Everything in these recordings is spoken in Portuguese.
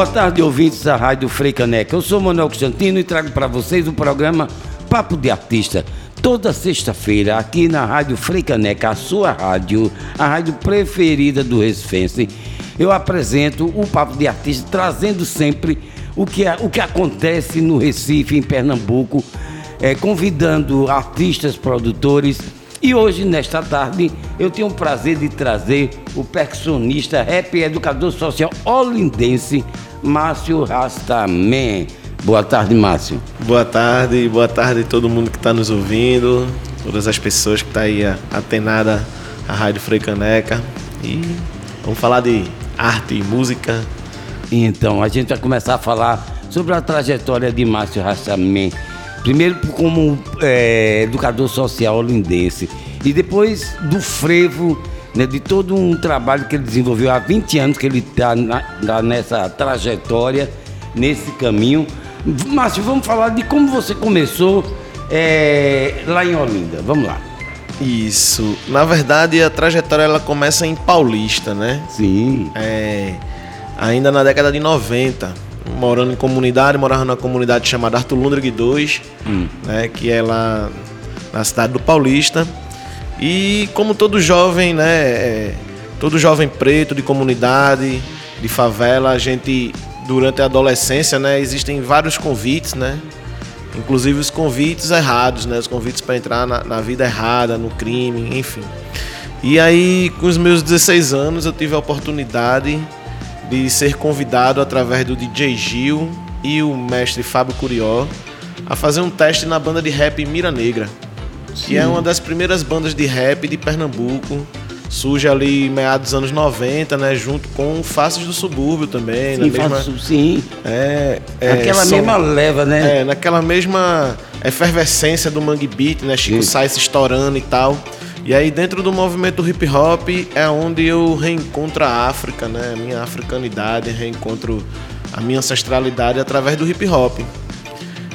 Boa tarde, ouvintes da Rádio Freicaneca. Eu sou Manuel Constantino e trago para vocês o programa Papo de Artista. Toda sexta-feira, aqui na Rádio Freicaneca, a sua rádio, a rádio preferida do Recifense, eu apresento o Papo de Artista, trazendo sempre o que, o que acontece no Recife, em Pernambuco, é, convidando artistas, produtores. E hoje, nesta tarde, eu tenho o prazer de trazer o percussionista, rap e educador social olindense, Márcio Rastaman. Boa tarde, Márcio. Boa tarde, boa tarde a todo mundo que está nos ouvindo, todas as pessoas que estão tá aí atenada à Rádio Freicaneca. E vamos falar de arte e música. Então, a gente vai começar a falar sobre a trajetória de Márcio Rastaman Primeiro como é, educador social olindense e depois do frevo, né, de todo um trabalho que ele desenvolveu há 20 anos que ele está nessa trajetória, nesse caminho. Márcio, vamos falar de como você começou é, lá em Olinda. Vamos lá. Isso. Na verdade, a trajetória ela começa em Paulista, né? Sim. É, ainda na década de 90 morando em comunidade, morava numa comunidade chamada Arthur Lundrig 2, hum. né, que é lá na cidade do Paulista. E como todo jovem, né, é, todo jovem preto de comunidade, de favela, a gente durante a adolescência, né, existem vários convites, né? Inclusive os convites errados, né? Os convites para entrar na, na vida errada, no crime, enfim. E aí, com os meus 16 anos, eu tive a oportunidade de ser convidado através do DJ Gil e o mestre Fábio Curió a fazer um teste na banda de rap Mira Negra, Sim. que é uma das primeiras bandas de rap de Pernambuco. Surge ali meados dos anos 90, né? Junto com Faces do Subúrbio também. Sim, mesma, sim. É, é, Aquela são, mesma leva, né? É, naquela mesma efervescência do Mangue Beat, né? Chico Sainz estourando e tal. E aí dentro do movimento hip hop é onde eu reencontro a África, né? A minha africanidade, reencontro a minha ancestralidade através do hip hop.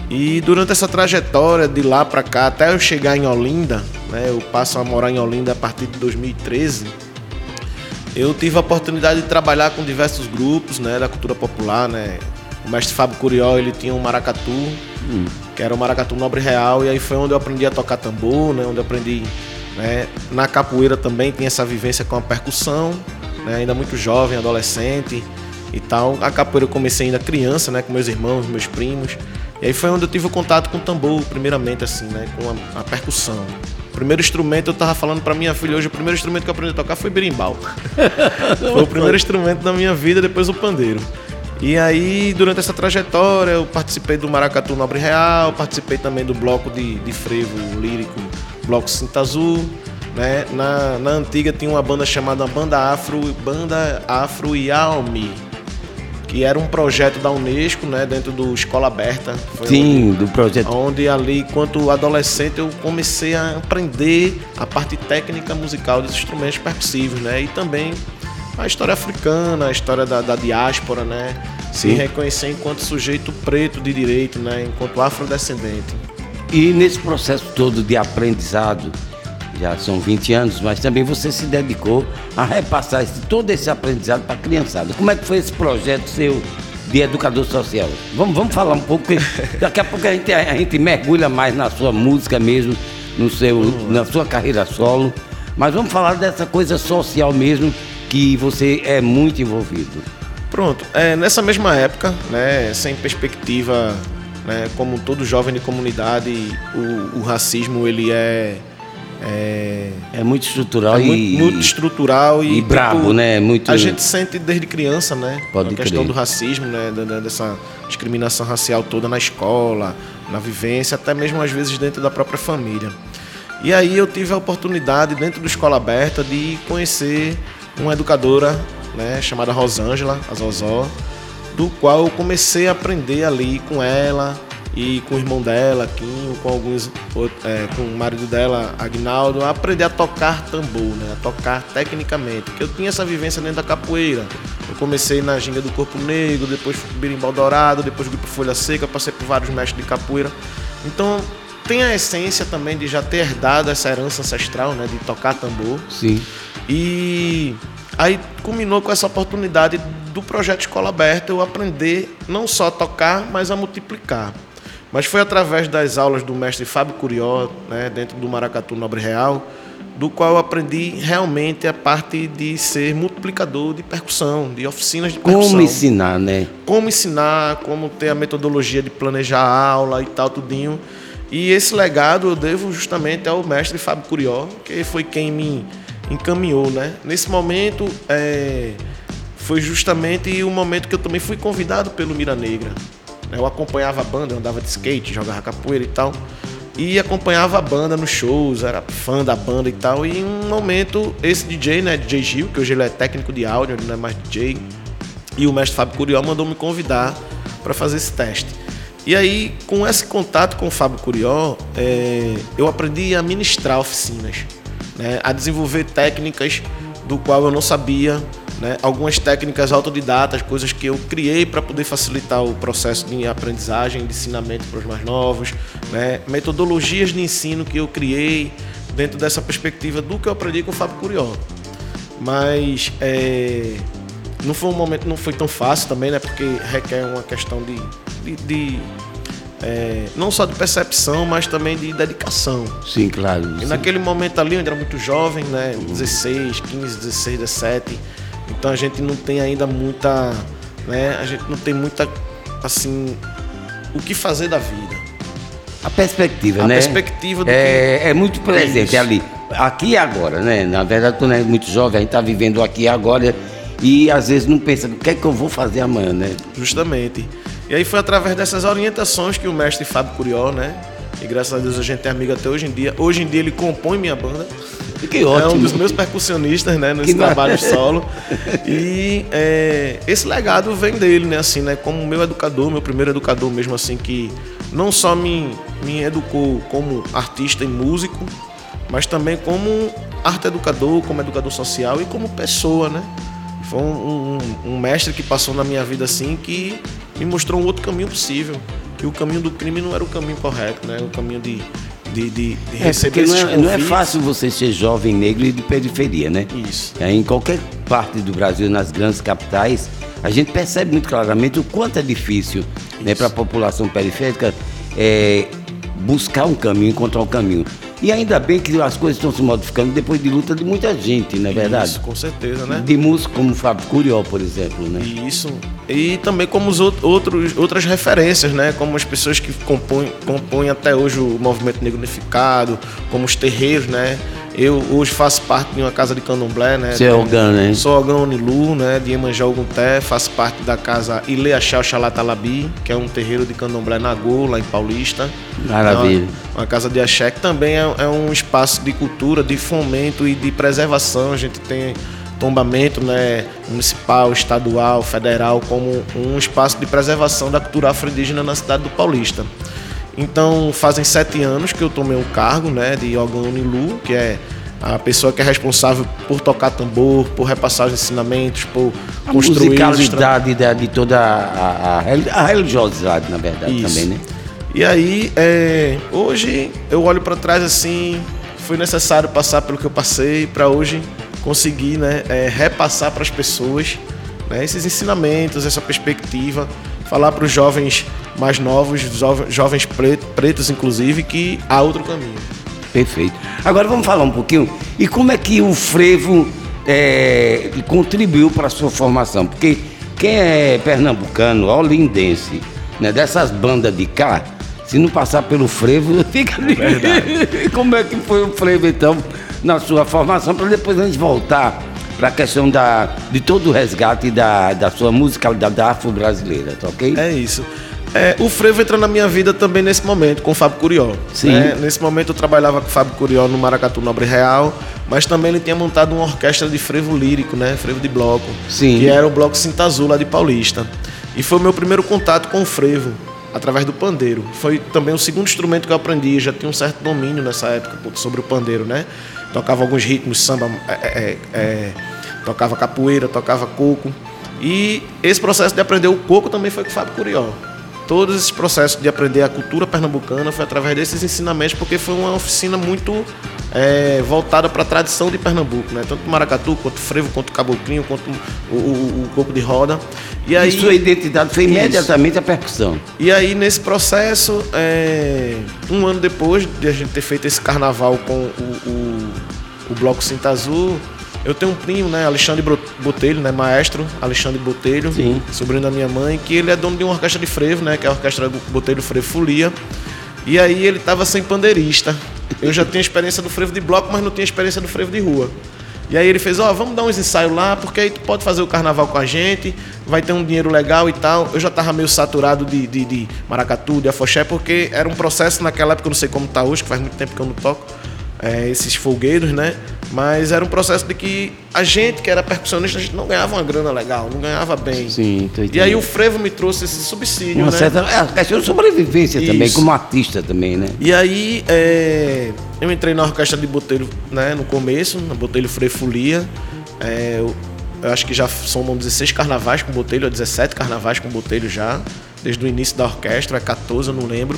E durante essa trajetória de lá para cá, até eu chegar em Olinda, né? Eu passo a morar em Olinda a partir de 2013. Eu tive a oportunidade de trabalhar com diversos grupos, né, da cultura popular, né? O mestre Fábio Curió, ele tinha um maracatu, hum. que era o maracatu nobre real, e aí foi onde eu aprendi a tocar tambor, né, onde eu aprendi né? Na capoeira também tem essa vivência com a percussão, né? ainda muito jovem, adolescente e tal. A capoeira eu comecei ainda criança, né? com meus irmãos, meus primos. E aí foi onde eu tive o contato com o tambor, primeiramente, assim, né? com a, a percussão. O primeiro instrumento, eu tava falando para minha filha hoje, o primeiro instrumento que eu aprendi a tocar foi berimbau. foi o primeiro instrumento da minha vida, depois o pandeiro. E aí, durante essa trajetória, eu participei do Maracatu Nobre Real, participei também do bloco de, de frevo lírico Bloco Cinta Azul. Né? Na, na antiga tinha uma banda chamada Banda Afro, Banda Afro Yalmi, que era um projeto da Unesco, né, dentro do Escola Aberta. Sim, onde, do projeto. Onde ali, enquanto adolescente, eu comecei a aprender a parte técnica musical dos instrumentos percussivos, né, e também a história africana, a história da, da diáspora, né, Sim. se reconhecer enquanto sujeito preto de direito, né, enquanto afrodescendente. E nesse processo todo de aprendizado, já são 20 anos, mas também você se dedicou a repassar esse, todo esse aprendizado para a criançada. Como é que foi esse projeto seu de educador social? Vamos, vamos falar um pouco, daqui a pouco a gente, a gente mergulha mais na sua música mesmo, no seu, na sua carreira solo. Mas vamos falar dessa coisa social mesmo, que você é muito envolvido. Pronto, é, nessa mesma época, né, sem perspectiva né? Como todo jovem de comunidade, o, o racismo ele é é, é muito estrutural é e muito, muito estrutural e, e tipo, brabo, né? Muito a gente sente desde criança, né? Pode a questão crer. do racismo, né? Dessa discriminação racial toda na escola, na vivência, até mesmo às vezes dentro da própria família. E aí eu tive a oportunidade dentro do escola aberta de conhecer uma educadora, né? Chamada Rosângela, a Zozó, do qual eu comecei a aprender ali com ela e com o irmão dela, Quinho, com alguns é, com o marido dela, Agnaldo, a aprender a tocar tambor, né? A tocar tecnicamente. Porque eu tinha essa vivência dentro da capoeira. Eu comecei na ginga do Corpo Negro, depois fui pro Birimbau Dourado, depois fui pro Folha Seca, passei por vários mestres de capoeira. Então, tem a essência também de já ter herdado essa herança ancestral, né? De tocar tambor. Sim. E Aí culminou com essa oportunidade do projeto Escola Aberta eu aprender não só a tocar, mas a multiplicar. Mas foi através das aulas do mestre Fábio Curió, né, dentro do Maracatu Nobre Real, do qual eu aprendi realmente a parte de ser multiplicador de percussão, de oficinas de percussão. Como ensinar, né? Como ensinar, como ter a metodologia de planejar a aula e tal, tudinho. E esse legado eu devo justamente ao mestre Fábio Curió, que foi quem me encaminhou, né? Nesse momento, é, foi justamente o momento que eu também fui convidado pelo Mira Negra. Eu acompanhava a banda, eu andava de skate, jogava capoeira e tal. E acompanhava a banda nos shows, era fã da banda e tal. E em um momento, esse DJ, né, DJ Gil, que hoje ele é técnico de áudio, ele não é mais DJ, e o mestre Fábio Curió mandou me convidar para fazer esse teste. E aí, com esse contato com o Fábio Curió, é, eu aprendi a ministrar oficinas né, a desenvolver técnicas do qual eu não sabia, né, algumas técnicas autodidatas, coisas que eu criei para poder facilitar o processo de aprendizagem, de ensinamento para os mais novos, né, metodologias de ensino que eu criei dentro dessa perspectiva do que eu aprendi com o Fábio Curió. Mas é, não foi um momento, não foi tão fácil também, né, porque requer uma questão de, de, de é, não só de percepção, mas também de dedicação. Sim, claro. E sim. naquele momento ali, eu ainda era muito jovem, né? 16, 15, 16, 17. Então a gente não tem ainda muita. Né? A gente não tem muita. Assim. O que fazer da vida. A perspectiva, A né? perspectiva do é, é muito presente isso. ali. Aqui e agora, né? Na verdade, quando é muito jovem, a gente está vivendo aqui e agora e às vezes não pensa o que é que eu vou fazer amanhã, né? Justamente. E aí foi através dessas orientações que o mestre Fábio Curió, né? E graças a Deus a gente é amigo até hoje em dia. Hoje em dia ele compõe minha banda. Que É um ótimo. dos meus percussionistas, né, nesse Que mar- trabalho solo. E é, esse legado vem dele, né, assim, né, como meu educador, meu primeiro educador mesmo, assim, que não só me, me educou como artista e músico, mas também como arte educador, como educador social e como pessoa, né. Foi um, um- um mestre que passou na minha vida, assim, que me mostrou um outro caminho possível. Que o caminho do crime não era o caminho correto, né, o caminho de, de, de, de É, receber porque não é, não é fácil você ser jovem negro e de periferia, né? Isso. É, em qualquer parte do Brasil, nas grandes capitais, a gente percebe muito claramente o quanto é difícil né, para a população periférica é, buscar um caminho, encontrar um caminho. E ainda bem que as coisas estão se modificando depois de luta de muita gente, não é verdade? Isso, com certeza, né? De músicos como Fábio Curió, por exemplo, né? Isso. E também como os out- outros, outras referências, né? Como as pessoas que compõem, compõem até hoje o movimento negro unificado, como os terreiros, né? Eu hoje faço parte de uma casa de candomblé, né? Você é Ogã, né? Sou Ogã Onilu, né? De Iemanjá Ogunté, faço parte da casa Ileachá Xalatalabi, que é um terreiro de candomblé Nagô, lá em Paulista. Maravilha. É uma, uma casa de axé que também é, é um espaço de cultura, de fomento e de preservação. A gente tem tombamento né, municipal, estadual, federal, como um espaço de preservação da cultura afro-indígena na cidade do Paulista. Então, fazem sete anos que eu tomei o cargo né, de Ogã Unilu, que é a pessoa que é responsável por tocar tambor, por repassar os ensinamentos, por A construir tra- musicalidade da- de toda a, a, a religiosidade, na verdade, Isso. também, né? E aí, é, hoje eu olho para trás assim, foi necessário passar pelo que eu passei para hoje conseguir, né, é, repassar para as pessoas né, esses ensinamentos, essa perspectiva, falar para os jovens mais novos, jove- jovens preto- pretos inclusive, que há outro caminho. Perfeito. Agora vamos falar um pouquinho. E como é que o frevo é, contribuiu para a sua formação? Porque quem é pernambucano, olindense, né, dessas bandas de cá, se não passar pelo frevo, fica ali. como é que foi o frevo, então, na sua formação, para depois a gente voltar para a questão da, de todo o resgate da, da sua musicalidade afro-brasileira, tá ok? É isso. É, o frevo entra na minha vida também nesse momento, com o Fábio Curió. Sim. né? Nesse momento eu trabalhava com o Fábio Curió no Maracatu Nobre Real, mas também ele tinha montado uma orquestra de frevo lírico, né? Frevo de bloco. Sim. Que era o Bloco Cinta Azul lá de Paulista. E foi o meu primeiro contato com o frevo, através do pandeiro. Foi também o segundo instrumento que eu aprendi, já tinha um certo domínio nessa época sobre o pandeiro, né? Tocava alguns ritmos, samba, é, é, é, tocava capoeira, tocava coco. E esse processo de aprender o coco também foi com o Fábio Curió. Todos esses processos de aprender a cultura pernambucana foi através desses ensinamentos, porque foi uma oficina muito é, voltada para a tradição de Pernambuco, né? Tanto maracatu, quanto o frevo, quanto caboclinho, quanto o, o, o coco de roda. E aí, sua identidade foi imediatamente isso. a percussão. E aí, nesse processo, é, um ano depois de a gente ter feito esse carnaval com o, o, o Bloco Cinta Azul, eu tenho um primo, né, Alexandre Botelho, né, maestro Alexandre Botelho, Sim. sobrinho da minha mãe, que ele é dono de uma orquestra de frevo, né, que é a orquestra Botelho Frevo Folia. E aí ele estava sem pandeirista. Eu já tinha experiência do frevo de bloco, mas não tinha experiência do frevo de rua. E aí ele fez, ó, oh, vamos dar uns ensaios lá, porque aí tu pode fazer o carnaval com a gente, vai ter um dinheiro legal e tal. Eu já tava meio saturado de, de, de maracatu, de afoxé, porque era um processo naquela época, eu não sei como tá hoje, que faz muito tempo que eu não toco, é, esses folgueiros, né? Mas era um processo de que a gente, que era percussionista, a gente não ganhava uma grana legal, não ganhava bem. Sim, tô E aí o frevo me trouxe esse subsídio, uma né? Certa, é a questão de sobrevivência Isso. também, como artista também, né? E aí é, eu entrei na orquestra de Botelho, né, no começo, na Botelho Folia. É, eu, eu, acho que já somam 16 carnavais com Botelho, ou 17 carnavais com Botelho já, desde o início da orquestra, é 14, eu não lembro.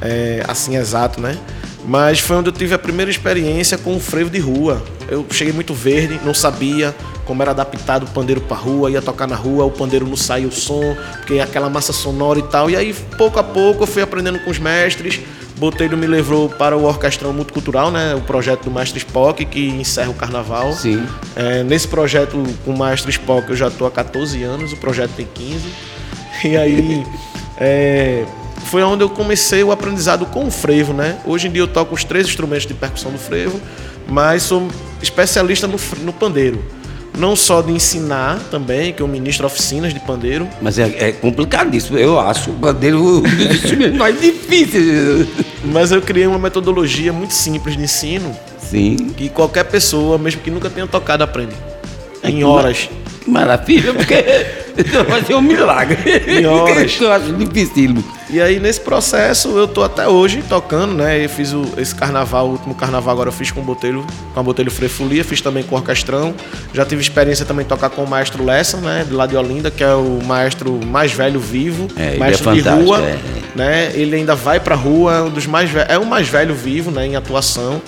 É, assim exato, né? Mas foi onde eu tive a primeira experiência com o frevo de rua. Eu cheguei muito verde, não sabia como era adaptado o pandeiro para rua, ia tocar na rua, o pandeiro não saía o som, porque aquela massa sonora e tal. E aí, pouco a pouco, eu fui aprendendo com os mestres. Botelho me levou para o Orquestrão Multicultural, né? O projeto do Mestre Spock, que encerra o carnaval. Sim. É, nesse projeto com o Mestre Spock eu já estou há 14 anos, o projeto tem 15. E aí. É, foi onde eu comecei o aprendizado com o frevo, né? Hoje em dia eu toco os três instrumentos de percussão do frevo, mas sou especialista no, no pandeiro. Não só de ensinar também, que eu ministro oficinas de pandeiro. Mas é, é complicadíssimo, eu acho o pandeiro mais difícil. Mas eu criei uma metodologia muito simples de ensino. Sim. Que qualquer pessoa, mesmo que nunca tenha tocado, aprende. Em horas. Que maravilha, porque vai ser um milagre. Em horas. eu acho difícil. E aí, nesse processo, eu tô até hoje tocando, né? Eu fiz o, esse carnaval, o último carnaval agora eu fiz com o Botelho, com a Botelho Frefolia, fiz também com o Orquestrão. Já tive experiência também de tocar com o maestro Lessa, né? De lá de Olinda, que é o maestro mais velho vivo, é, maestro é de rua, é. né? Ele ainda vai pra rua, é um dos mais é o mais velho vivo, né? Em atuação.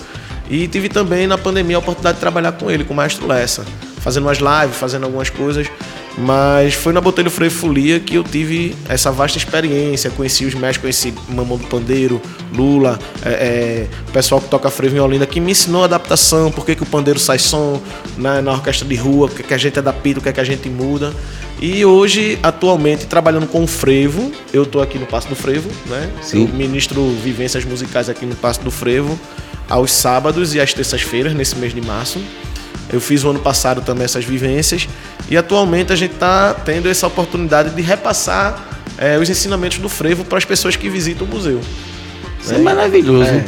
E tive também na pandemia a oportunidade de trabalhar com ele, com o maestro Lessa fazendo umas lives, fazendo algumas coisas. Mas foi na Botelho Freio Folia que eu tive essa vasta experiência. Conheci os mestres, conheci Mamão do Pandeiro, Lula, é, é, o pessoal que toca frevo em Olinda, que me ensinou a adaptação, por que, que o pandeiro sai som na, na orquestra de rua, o que, que a gente adapta, o que, que a gente muda. E hoje, atualmente, trabalhando com o frevo, eu estou aqui no Passo do Frevo, né? Sim. Eu ministro vivências musicais aqui no Passo do Frevo, aos sábados e às terças-feiras, nesse mês de março. Eu fiz o ano passado também essas vivências e atualmente a gente está tendo essa oportunidade de repassar é, os ensinamentos do frevo para as pessoas que visitam o museu. Isso né? é maravilhoso. É.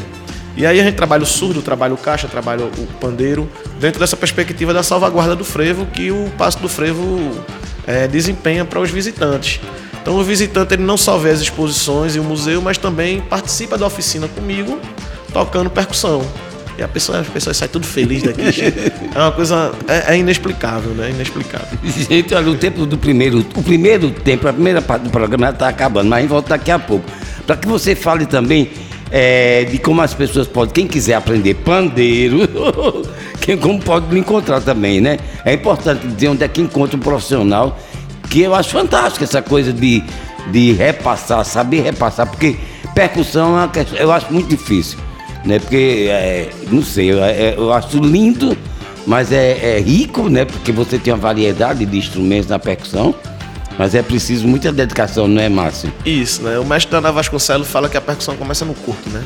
E aí a gente trabalha o surdo, trabalha o caixa, trabalha o pandeiro, dentro dessa perspectiva da salvaguarda do frevo que o Passo do Frevo é, desempenha para os visitantes. Então o visitante ele não só vê as exposições e o museu, mas também participa da oficina comigo, tocando percussão. E a pessoa, as pessoas saem tudo feliz daqui. é uma coisa. É, é, inexplicável, né? Inexplicável. Gente, olha, o tempo do primeiro. O primeiro tempo, a primeira parte do programa está acabando, mas a gente volta daqui a pouco. Para que você fale também é, de como as pessoas podem, quem quiser aprender pandeiro, quem, como pode me encontrar também, né? É importante dizer onde é que encontra um profissional, que eu acho fantástico essa coisa de, de repassar, saber repassar, porque percussão é eu acho muito difícil né? Porque, é, não sei, eu, é, eu, acho lindo, mas é, é, rico, né? Porque você tem uma variedade de instrumentos na percussão. Mas é preciso muita dedicação, não é, Márcio? Isso, né? O mestre Dana Vasconcelos fala que a percussão começa no corpo, né?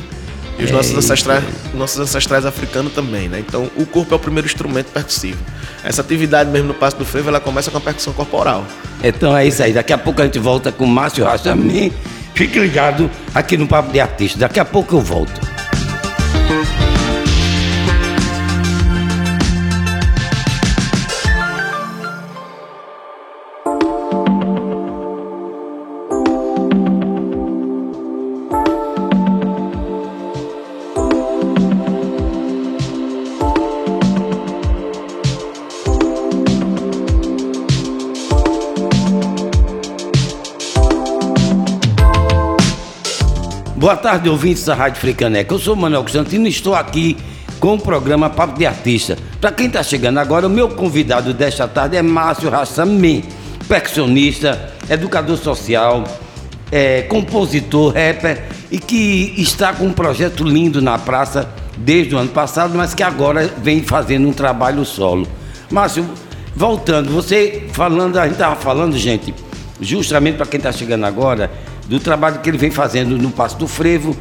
E os é nossos, ancestrais, nossos ancestrais africanos também, né? Então, o corpo é o primeiro instrumento percussivo. Essa atividade mesmo no Passo do Frevo, ela começa com a percussão corporal. Então é isso aí. Daqui a pouco a gente volta com o Márcio Rachamin. Fique ligado aqui no Papo de Artista. Daqui a pouco eu volto. Boa tarde, ouvintes da Rádio Fricaneca. Eu sou o Manuel Constantino e estou aqui com o programa Papo de Artista. Para quem está chegando agora, o meu convidado desta tarde é Márcio Rassamim, percussionista, educador social, é, compositor, rapper e que está com um projeto lindo na praça desde o ano passado, mas que agora vem fazendo um trabalho solo. Márcio, voltando, você falando, a gente estava falando, gente, justamente para quem está chegando agora, do trabalho que ele vem fazendo no Passo do Frevo,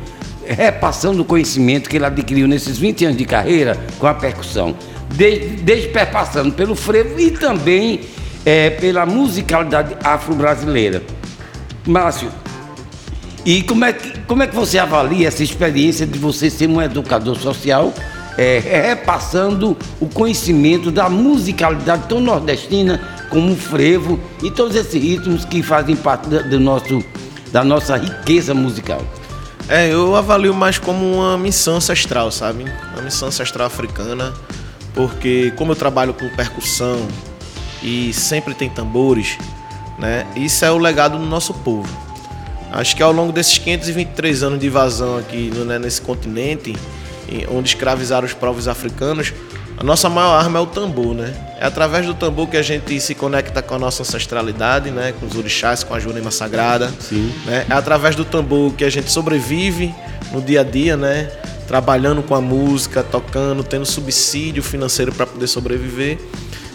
repassando o conhecimento que ele adquiriu nesses 20 anos de carreira com a percussão, desde, desde perpassando pelo frevo e também é, pela musicalidade afro-brasileira. Márcio, e como é, que, como é que você avalia essa experiência de você ser um educador social, é, repassando o conhecimento da musicalidade tão nordestina como o frevo e todos esses ritmos que fazem parte do nosso, da nossa riqueza musical? É, eu avalio mais como uma missão ancestral, sabe? Uma missão ancestral africana, porque como eu trabalho com percussão e sempre tem tambores, né? Isso é o legado do nosso povo. Acho que ao longo desses 523 anos de invasão aqui né, nesse continente, onde escravizaram os povos africanos, a nossa maior arma é o tambor, né? É através do tambor que a gente se conecta com a nossa ancestralidade, né? Com os orixás, com a Jurema Sagrada. Sim. Né? É através do tambor que a gente sobrevive no dia a dia, né? Trabalhando com a música, tocando, tendo subsídio financeiro para poder sobreviver.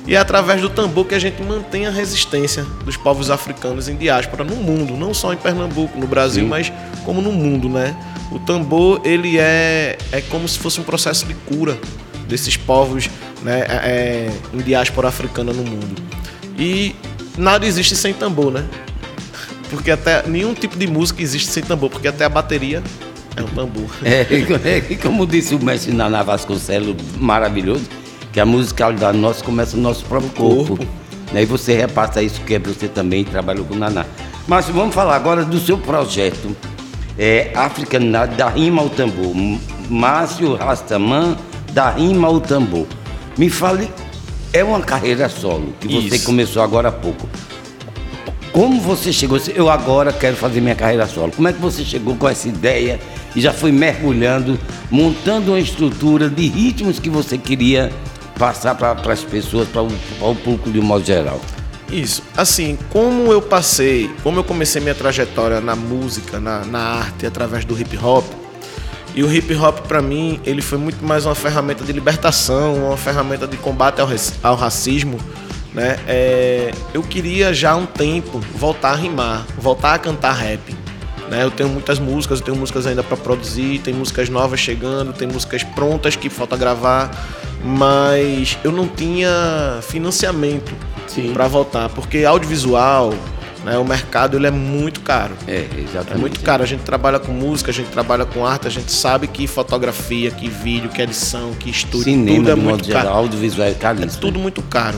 E é através do tambor que a gente mantém a resistência dos povos africanos em diáspora no mundo, não só em Pernambuco, no Brasil, Sim. mas como no mundo, né? O tambor, ele é, é como se fosse um processo de cura desses povos né, é, é, em diáspora africana no mundo. E nada existe sem tambor, né? Porque até nenhum tipo de música existe sem tambor, porque até a bateria é um tambor. É, e como disse o mestre Naná Vasconcelos, maravilhoso, que a musicalidade nossa começa no nosso próprio corpo. corpo. Aí você repassa isso que é você também trabalhou com o Naná. Mas vamos falar agora do seu projeto. É Africanidade da Rima ao Tambor. Márcio Rastaman da rima ao tambor. Me fale, é uma carreira solo que você Isso. começou agora há pouco. Como você chegou? Eu agora quero fazer minha carreira solo. Como é que você chegou com essa ideia e já foi mergulhando, montando uma estrutura de ritmos que você queria passar para as pessoas, para o, público de um modo geral? Isso. Assim, como eu passei, como eu comecei minha trajetória na música, na, na arte, através do hip hop, e o hip hop para mim, ele foi muito mais uma ferramenta de libertação, uma ferramenta de combate ao, ao racismo, né? É, eu queria já há um tempo voltar a rimar, voltar a cantar rap. Né? Eu tenho muitas músicas, eu tenho músicas ainda para produzir, tem músicas novas chegando, tem músicas prontas que falta gravar, mas eu não tinha financiamento para voltar, porque audiovisual, né? O mercado ele é muito caro. É, exatamente. É muito caro. A gente trabalha com música, a gente trabalha com arte, a gente sabe que fotografia, que vídeo, que edição, que estúdio, Cinema, tudo é muito caro. Geral, audiovisual é caríssimo. É tudo muito caro.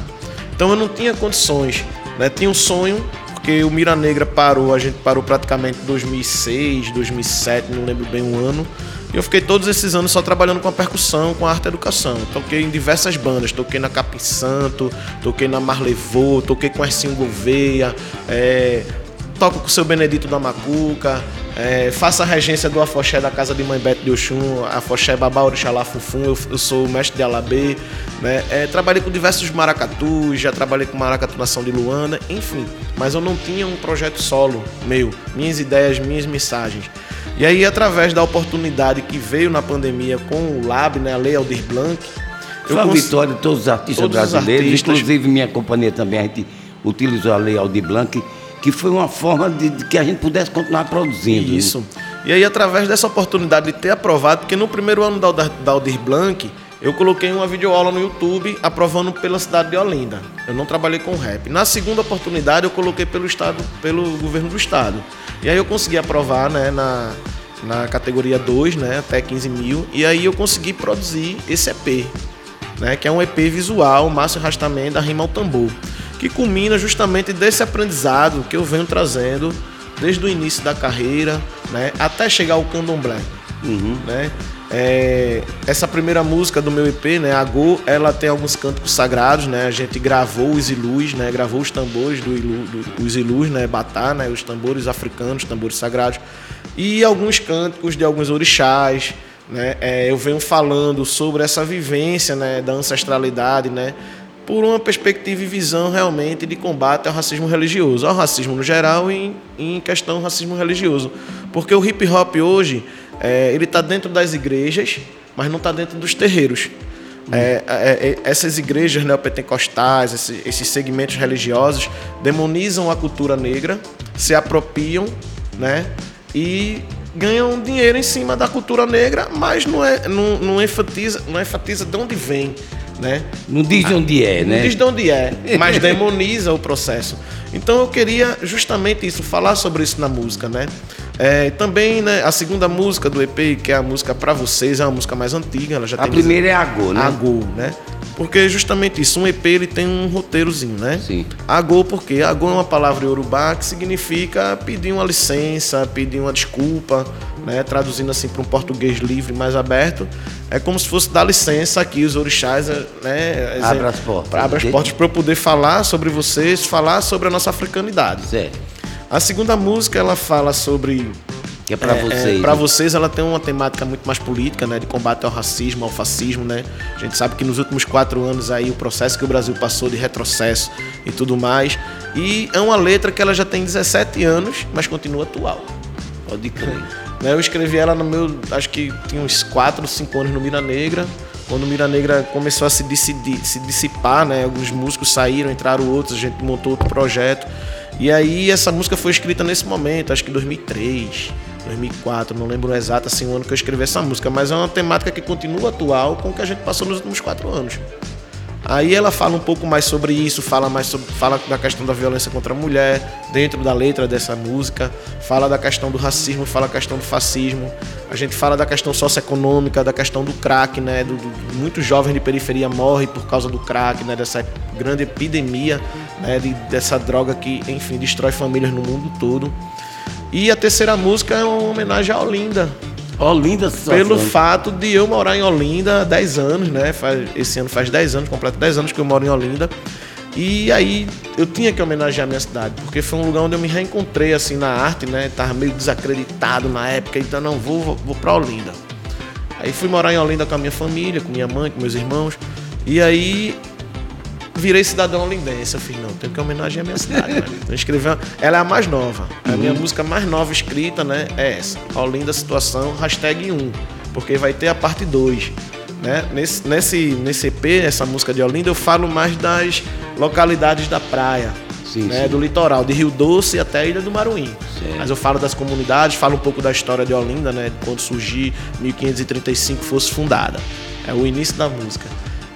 Então eu não tinha condições. Né? Tinha um sonho, porque o Mira Negra parou, a gente parou praticamente em 2006, 2007, não lembro bem o ano. E eu fiquei todos esses anos só trabalhando com a percussão, com a arte e educação. Toquei em diversas bandas, toquei na Capim Santo, toquei na Marlevô, toquei com Ercinho Gouveia, é, toco com o seu Benedito da Macuca, é, faço a regência do Afoxé da Casa de Mãe Beto de Oxum, Afoxé Babá Orixalá Fufum, eu, eu sou mestre de Alabê, né? É, trabalhei com diversos maracatus, já trabalhei com maracatu nação de Luanda, enfim. Mas eu não tinha um projeto solo meu, minhas ideias, minhas mensagens. E aí, através da oportunidade que veio na pandemia com o LAB, né, a Lei Aldir Blanc. Foi uma cons... vitória de todos os artistas todos brasileiros, os artistas... inclusive minha companhia também, a gente utilizou a Lei Aldir Blanc, que foi uma forma de, de que a gente pudesse continuar produzindo. Isso. E aí, através dessa oportunidade de ter aprovado, porque no primeiro ano da, da Aldir Blanc, eu coloquei uma videoaula no YouTube aprovando pela cidade de Olinda. Eu não trabalhei com rap. Na segunda oportunidade, eu coloquei pelo estado, pelo governo do estado. E aí eu consegui aprovar né, na, na categoria 2, né, até 15 mil. E aí eu consegui produzir esse EP, né, que é um EP visual, Márcio Rastamento, da Rima ao Tambor, que culmina justamente desse aprendizado que eu venho trazendo desde o início da carreira né, até chegar ao candomblé. Uhum. Né? É, essa primeira música do meu EP, né, a Go, ela tem alguns cânticos sagrados, né? A gente gravou os ilus, né? Gravou os tambores do, ilu, do os ilus, né? Batá, né? Os tambores africanos, tambores sagrados e alguns cânticos de alguns orixás, né, é, eu venho falando sobre essa vivência né, da ancestralidade, né, por uma perspectiva e visão realmente de combate ao racismo religioso, ao racismo no geral e em questão do racismo religioso. Porque o hip hop hoje, é, ele está dentro das igrejas, mas não está dentro dos terreiros. É, é, é, essas igrejas neopentecostais, esses, esses segmentos religiosos, demonizam a cultura negra, se apropriam, né? E ganham dinheiro em cima da cultura negra, mas não, é, não, não, enfatiza, não enfatiza de onde vem né? Não diz de onde é, né? Não diz de onde é, mas demoniza o processo. Então eu queria justamente isso, falar sobre isso na música, né? É, também, né, a segunda música do EP, que é a música para vocês, é uma música mais antiga, ela já A primeira é Agô, né? Agô, né? Porque justamente isso, um EP ele tem um roteirozinho, né? Sim. Agô porque Agô é uma palavra iorubá que significa pedir uma licença, pedir uma desculpa, né? Traduzindo assim para um português livre, mais aberto, é como se fosse dar licença aqui os orixás, né? Abra as portas. Abra as portas para eu poder falar sobre vocês, falar sobre a nossa africanidade. Certo. A segunda música ela fala sobre que é para é, vocês. É, para vocês ela tem uma temática muito mais política, né, de combate ao racismo, ao fascismo, né? A gente sabe que nos últimos quatro anos aí o processo que o Brasil passou de retrocesso e tudo mais. E é uma letra que ela já tem 17 anos, mas continua atual. Pode crer. Né, eu escrevi ela no meu, acho que tinha uns 4 ou 5 anos no Mira Negra. Quando o Mira Negra começou a se, decidir, se dissipar, né? Alguns músicos saíram, entraram outros, a gente montou outro projeto. E aí essa música foi escrita nesse momento, acho que em 2003, 2004, não lembro exato assim o ano que eu escrevi essa música, mas é uma temática que continua atual com o que a gente passou nos últimos quatro anos. Aí ela fala um pouco mais sobre isso, fala mais sobre, fala da questão da violência contra a mulher dentro da letra dessa música, fala da questão do racismo, fala da questão do fascismo. A gente fala da questão socioeconômica, da questão do crack, né? Do, do, muitos jovens de periferia morrem por causa do crack, né? Dessa grande epidemia, né? De, dessa droga que, enfim, destrói famílias no mundo todo. E a terceira música é uma homenagem a Olinda, Olinda, Pelo fato de eu morar em Olinda há 10 anos, né? Faz, esse ano faz 10 anos, completo 10 anos que eu moro em Olinda. E aí eu tinha que homenagear a minha cidade, porque foi um lugar onde eu me reencontrei assim na arte, né? Tava meio desacreditado na época, então não vou, vou, vou para Olinda. Aí fui morar em Olinda com a minha família, com minha mãe, com meus irmãos. E aí virei cidadão olindense. Eu fiz, não, tenho que homenagear a minha cidade. né? Então, escrevi. Ela é a mais nova. A minha uhum. música mais nova escrita, né, é essa. Olinda Situação, hashtag 1. Porque vai ter a parte 2. Né? Nesse, nesse, nesse EP, essa música de Olinda, eu falo mais das localidades da praia. Sim, né, sim. do litoral, de Rio Doce até a Ilha do Maruim. Mas eu falo das comunidades, falo um pouco da história de Olinda, né, quando surgir 1535 fosse fundada. É o início da música.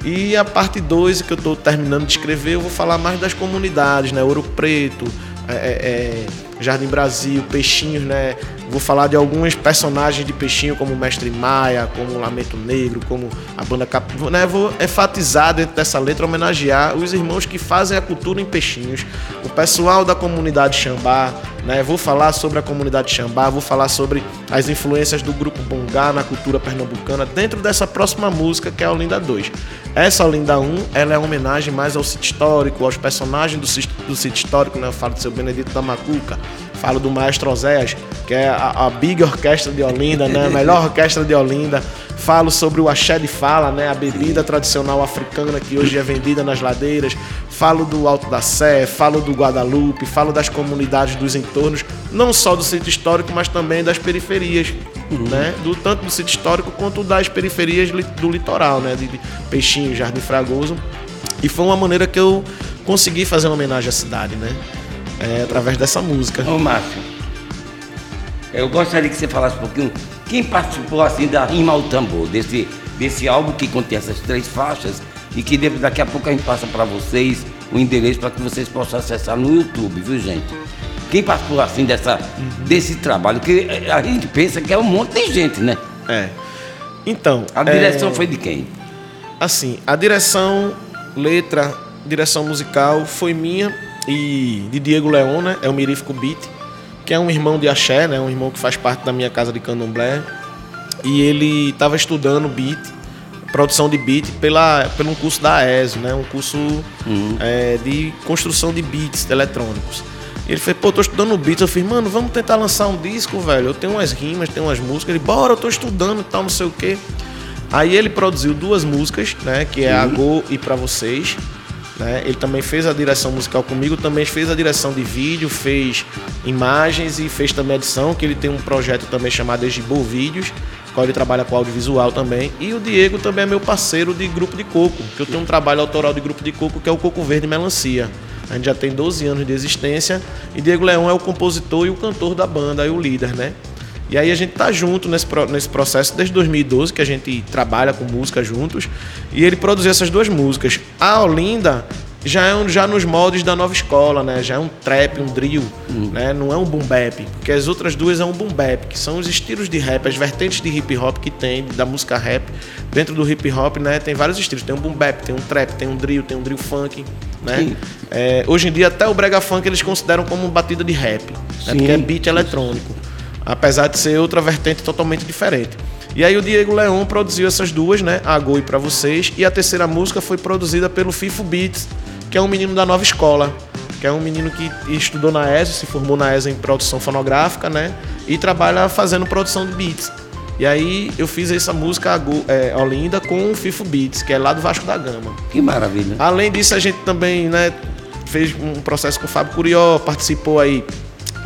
E a parte 2, que eu estou terminando de escrever, eu vou falar mais das comunidades, né? Ouro Preto, é, é, é Jardim Brasil, Peixinhos, né? Vou falar de alguns personagens de Peixinho, como o Mestre Maia, como o Lamento Negro, como a banda Cap... Né? Vou enfatizar dentro dessa letra, homenagear os irmãos que fazem a cultura em Peixinhos, o pessoal da comunidade Xambá, né? Vou falar sobre a comunidade Xambá, vou falar sobre as influências do grupo Bongá na cultura pernambucana dentro dessa próxima música que é a Olinda 2. Essa Olinda 1, ela é uma homenagem mais ao sítio histórico, aos personagens do sítio, do sítio histórico, né? Eu falo do seu Benedito da Macuca, falo do Maestro Oséias, que é a, a Big Orquestra de Olinda, né? A melhor orquestra de Olinda. Falo sobre o axé de fala, né? A bebida tradicional africana que hoje é vendida nas ladeiras. Falo do Alto da Sé, falo do Guadalupe, falo das comunidades dos entornos, não só do sítio histórico, mas também das periferias uhum. né? Do, tanto do sítio histórico quanto das periferias do litoral, né? De, de Peixinho, Jardim Fragoso. E foi uma maneira que eu consegui fazer uma homenagem à cidade, né? É, através dessa música. Ô, Márcio, eu gostaria que você falasse um pouquinho quem participou assim da Rima ao Tambor, desse, desse álbum que contém essas três faixas e que daqui a pouco a gente passa para vocês o endereço para que vocês possam acessar no YouTube, viu gente? Quem participou assim dessa, desse trabalho? Que a gente pensa que é um monte de gente, né? É. Então. A direção é... foi de quem? Assim, a direção, letra, direção musical foi minha e de Diego Leona, né? é o Mirífico Beat, que é um irmão de Axé, né? Um irmão que faz parte da minha casa de candomblé. E ele estava estudando beat, produção de beat pela, pelo um curso da AESO, né? Um curso uhum. é, de construção de beats eletrônicos. Ele fez, pô, tô estudando beats. Eu fiz, mano, vamos tentar lançar um disco, velho. Eu tenho umas rimas, tenho umas músicas. Ele, bora, eu tô estudando e tal, não sei o quê. Aí ele produziu duas músicas, né? Que é a Go e Pra Vocês. Né? Ele também fez a direção musical comigo, também fez a direção de vídeo, fez imagens e fez também edição, que ele tem um projeto também chamado Egibo Vídeos, qual ele trabalha com audiovisual também. E o Diego também é meu parceiro de Grupo de Coco, que eu tenho um trabalho autoral de Grupo de Coco, que é o Coco Verde Melancia. A gente já tem 12 anos de existência e Diego Leão é o compositor e o cantor da banda, e o líder, né? E aí a gente tá junto nesse, nesse processo desde 2012, que a gente trabalha com música juntos. E ele produziu essas duas músicas. A Olinda já é um, já nos moldes da nova escola, né? Já é um trap, um drill, hum. né? Não é um boom bap, porque as outras duas é um boom bap, que são os estilos de rap, as vertentes de hip hop que tem da música rap. Dentro do hip hop, né, tem vários estilos. Tem um boom bap, tem um trap, tem um drill, tem um drill funk, né? É, hoje em dia até o brega funk eles consideram como batida de rap, né? porque é beat eletrônico apesar de ser outra vertente totalmente diferente. E aí o Diego Leon produziu essas duas, né? A Goi para vocês. E a terceira música foi produzida pelo Fifo Beats, que é um menino da nova escola. Que é um menino que estudou na ESO, se formou na ESO em produção fonográfica, né? E trabalha fazendo produção de beats. E aí eu fiz essa música é, Olinda com o Fifo Beats, que é lá do Vasco da Gama. Que maravilha. Além disso, a gente também, né, fez um processo com o Fábio Curió, participou aí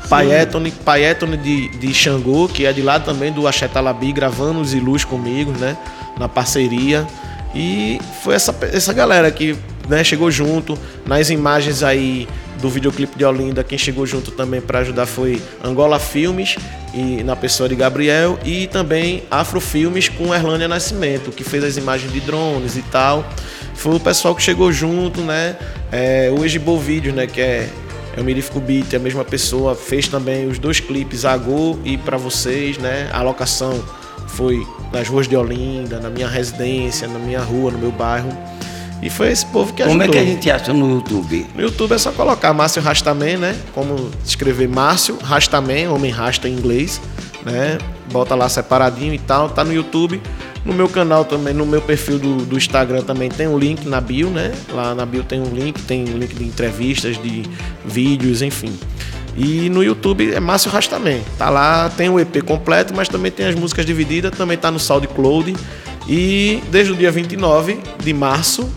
Paetone, Paetone de, de Xangô, que é de lá também do Axé Talabi, gravando os ilus comigo, né? Na parceria. E foi essa, essa galera que né, chegou junto. Nas imagens aí do videoclipe de Olinda, quem chegou junto também para ajudar foi Angola Filmes, e na pessoa de Gabriel, e também Afro Filmes com Erlânia Nascimento, que fez as imagens de drones e tal. Foi o pessoal que chegou junto, né? É, o Egibo Vídeos, né? Que é é o Mirifico Beat, a mesma pessoa, fez também os dois clipes, a Go e para vocês, né? A locação foi nas ruas de Olinda, na minha residência, na minha rua, no meu bairro. E foi esse povo que ajudou. Como é que a gente acha no YouTube? No YouTube é só colocar Márcio Rastaman, né? Como escrever Márcio Rastaman, homem rasta em inglês, né? Bota lá separadinho e tal, tá no YouTube. No meu canal também, no meu perfil do, do Instagram também tem um link na bio, né? Lá na bio tem um link, tem um link de entrevistas, de vídeos, enfim. E no YouTube é Márcio Rastaman. Tá lá, tem o EP completo, mas também tem as músicas divididas, também tá no SoundCloud. E desde o dia 29 de março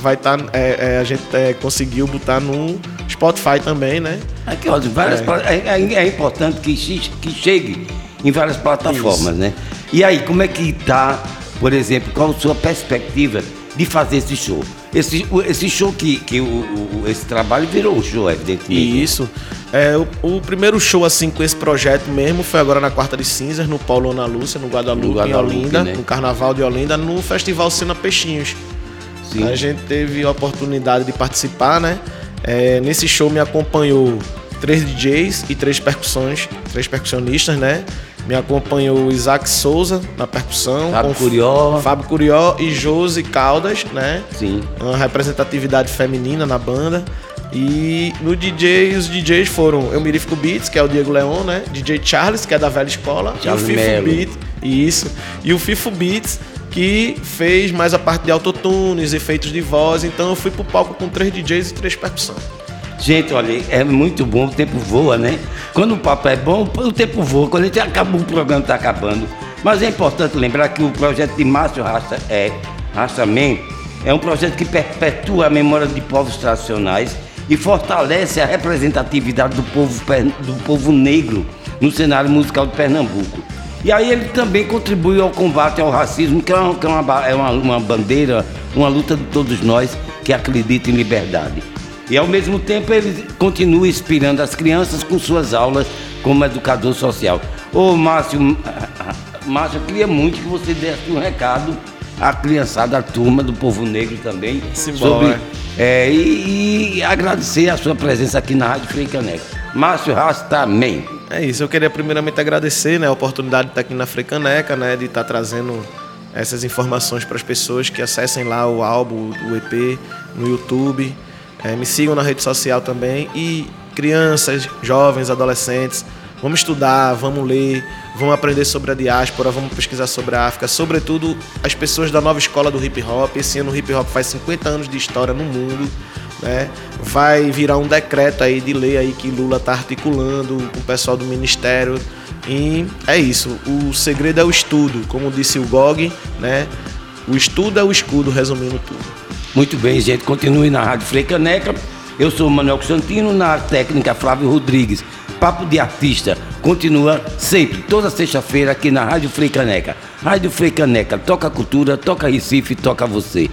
vai estar. Tá, é, é, a gente é, conseguiu botar no Spotify também, né? Aqui, ó, várias é. é. É, é importante que, que chegue em várias plataformas, Isso. né? E aí, como é que está, por exemplo, qual a sua perspectiva de fazer esse show? Esse, esse show que, que o, o esse trabalho virou um show, evidentemente. Isso. É, o, o, primeiro show assim com esse projeto mesmo foi agora na quarta de cinzas, no Paulo Ana Lúcia, no Guadalupe, no Guadalupe em Olinda, né? no Carnaval de Olinda, no Festival Cena Peixinhos. Sim. A gente teve a oportunidade de participar, né? É, nesse show me acompanhou três DJs e três percussões, três percussionistas, né? Me acompanhou o Isaac Souza na percussão. Fábio Curió. Fábio Curió e Josi Caldas, né? Sim. Uma representatividade feminina na banda. E no DJ, os DJs foram Eu Mirifico Beats, que é o Diego Leon, né? DJ Charles, que é da velha escola. Charles e o Fifo Beats. Isso. E o Fifo Beats, que fez mais a parte de autotunes, efeitos de voz. Então eu fui pro palco com três DJs e três percussão. Gente, olha, é muito bom, o tempo voa, né? Quando o papo é bom, o tempo voa. Quando a gente acaba, o programa está acabando. Mas é importante lembrar que o projeto de Márcio Rasta é Rasta Man, é um projeto que perpetua a memória de povos tradicionais e fortalece a representatividade do povo, do povo negro no cenário musical de Pernambuco. E aí ele também contribui ao combate ao racismo, que é uma, que é uma, é uma, uma bandeira, uma luta de todos nós que acreditam em liberdade. E ao mesmo tempo ele continua inspirando as crianças com suas aulas como educador social. Ô Márcio, Márcio, eu queria muito que você desse um recado à criançada, à turma do povo negro também. Sobre, é, e, e, agradecer a sua presença aqui na Rádio Frecaneca. Márcio Rastaman. É isso, eu queria primeiramente agradecer né, a oportunidade de estar aqui na Frecaneca, né, de estar trazendo essas informações para as pessoas que acessem lá o álbum, o EP no YouTube. É, me sigam na rede social também e crianças, jovens, adolescentes, Vamos estudar, vamos ler, vamos aprender sobre a diáspora, vamos pesquisar sobre a África, sobretudo as pessoas da nova escola do hip hop. Esse ano o hip hop faz 50 anos de história no mundo. Né? Vai virar um decreto aí de lei aí que Lula está articulando com o pessoal do ministério. E é isso. O segredo é o estudo, como disse o Gog, né? O estudo é o escudo, resumindo tudo. Muito bem, gente. Continue na Rádio Freicaneca. Eu sou Manuel Constantino, na técnica Flávio Rodrigues. Papo de Artista continua sempre, toda sexta-feira, aqui na Rádio Freicaneca. Rádio Freicaneca, toca cultura, toca Recife, toca você.